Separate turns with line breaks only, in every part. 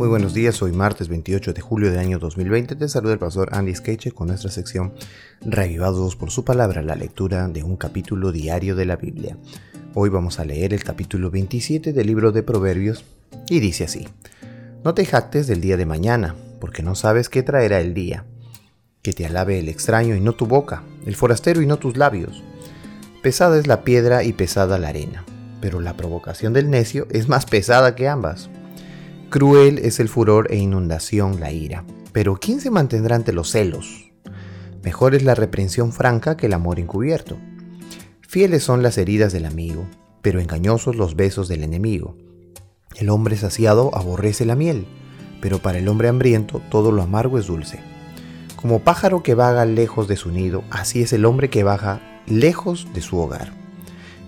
Muy buenos días, hoy martes 28 de julio del año 2020 te saluda el pastor Andy Skeche con nuestra sección Revivados por su palabra, la lectura de un capítulo diario de la Biblia. Hoy vamos a leer el capítulo 27 del libro de Proverbios y dice así, No te jactes del día de mañana, porque no sabes qué traerá el día. Que te alabe el extraño y no tu boca, el forastero y no tus labios. Pesada es la piedra y pesada la arena, pero la provocación del necio es más pesada que ambas. Cruel es el furor e inundación la ira, pero ¿quién se mantendrá ante los celos? Mejor es la reprensión franca que el amor encubierto. Fieles son las heridas del amigo, pero engañosos los besos del enemigo. El hombre saciado aborrece la miel, pero para el hombre hambriento todo lo amargo es dulce. Como pájaro que vaga lejos de su nido, así es el hombre que baja lejos de su hogar.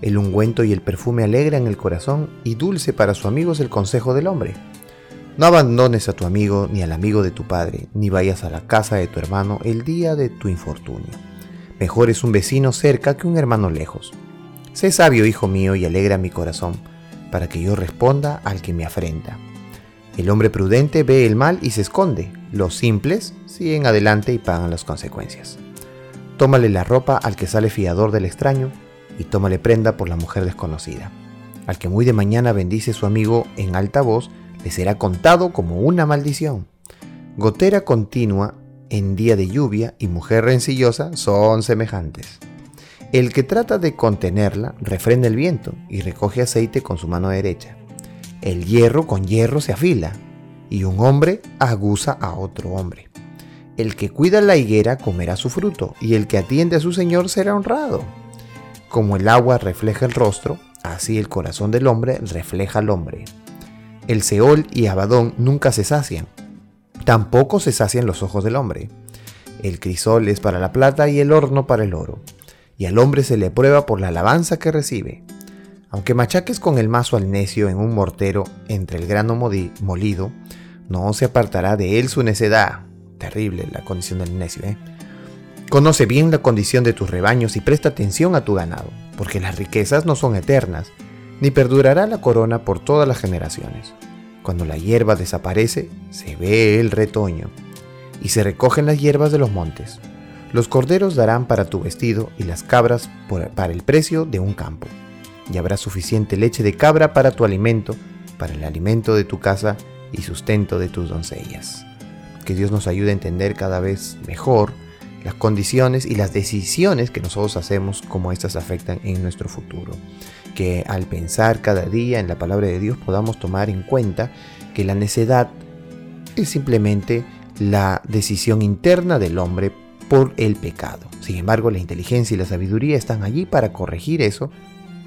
El ungüento y el perfume alegran el corazón y dulce para su amigo es el consejo del hombre. No abandones a tu amigo ni al amigo de tu padre, ni vayas a la casa de tu hermano el día de tu infortunio. Mejor es un vecino cerca que un hermano lejos. Sé sabio, hijo mío, y alegra mi corazón, para que yo responda al que me afrenta. El hombre prudente ve el mal y se esconde. Los simples siguen adelante y pagan las consecuencias. Tómale la ropa al que sale fiador del extraño, y tómale prenda por la mujer desconocida. Al que muy de mañana bendice su amigo en alta voz, le será contado como una maldición. Gotera continua en día de lluvia y mujer rencillosa son semejantes. El que trata de contenerla refrena el viento y recoge aceite con su mano derecha. El hierro con hierro se afila y un hombre aguza a otro hombre. El que cuida la higuera comerá su fruto y el que atiende a su señor será honrado. Como el agua refleja el rostro, así el corazón del hombre refleja al hombre. El Seol y Abadón nunca se sacian. Tampoco se sacian los ojos del hombre. El crisol es para la plata y el horno para el oro. Y al hombre se le prueba por la alabanza que recibe. Aunque machaques con el mazo al necio en un mortero entre el grano molido, no se apartará de él su necedad. Terrible la condición del necio, ¿eh? Conoce bien la condición de tus rebaños y presta atención a tu ganado, porque las riquezas no son eternas, ni perdurará la corona por todas las generaciones. Cuando la hierba desaparece, se ve el retoño, y se recogen las hierbas de los montes. Los corderos darán para tu vestido y las cabras para el precio de un campo. Y habrá suficiente leche de cabra para tu alimento, para el alimento de tu casa y sustento de tus doncellas. Que Dios nos ayude a entender cada vez mejor las condiciones y las decisiones que nosotros hacemos, como estas afectan en nuestro futuro. Que al pensar cada día en la palabra de Dios podamos tomar en cuenta que la necedad es simplemente la decisión interna del hombre por el pecado. Sin embargo, la inteligencia y la sabiduría están allí para corregir eso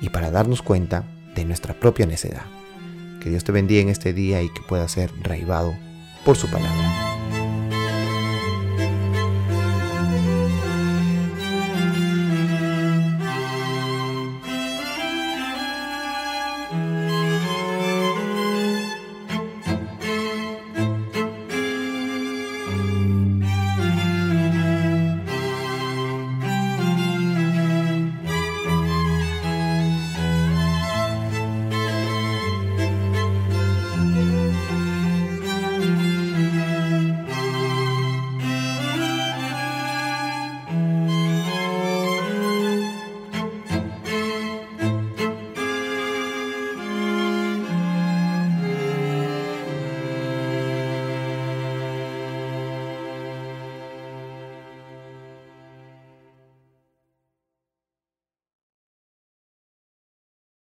y para darnos cuenta de nuestra propia necedad. Que Dios te bendiga en este día y que pueda ser reivado por su palabra.